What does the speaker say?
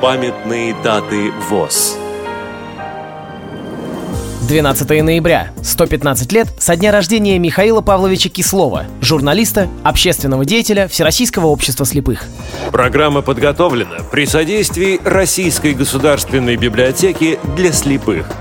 Памятные даты ВОЗ. 12 ноября. 115 лет со дня рождения Михаила Павловича Кислова, журналиста, общественного деятеля Всероссийского общества слепых. Программа подготовлена при содействии Российской государственной библиотеки для слепых –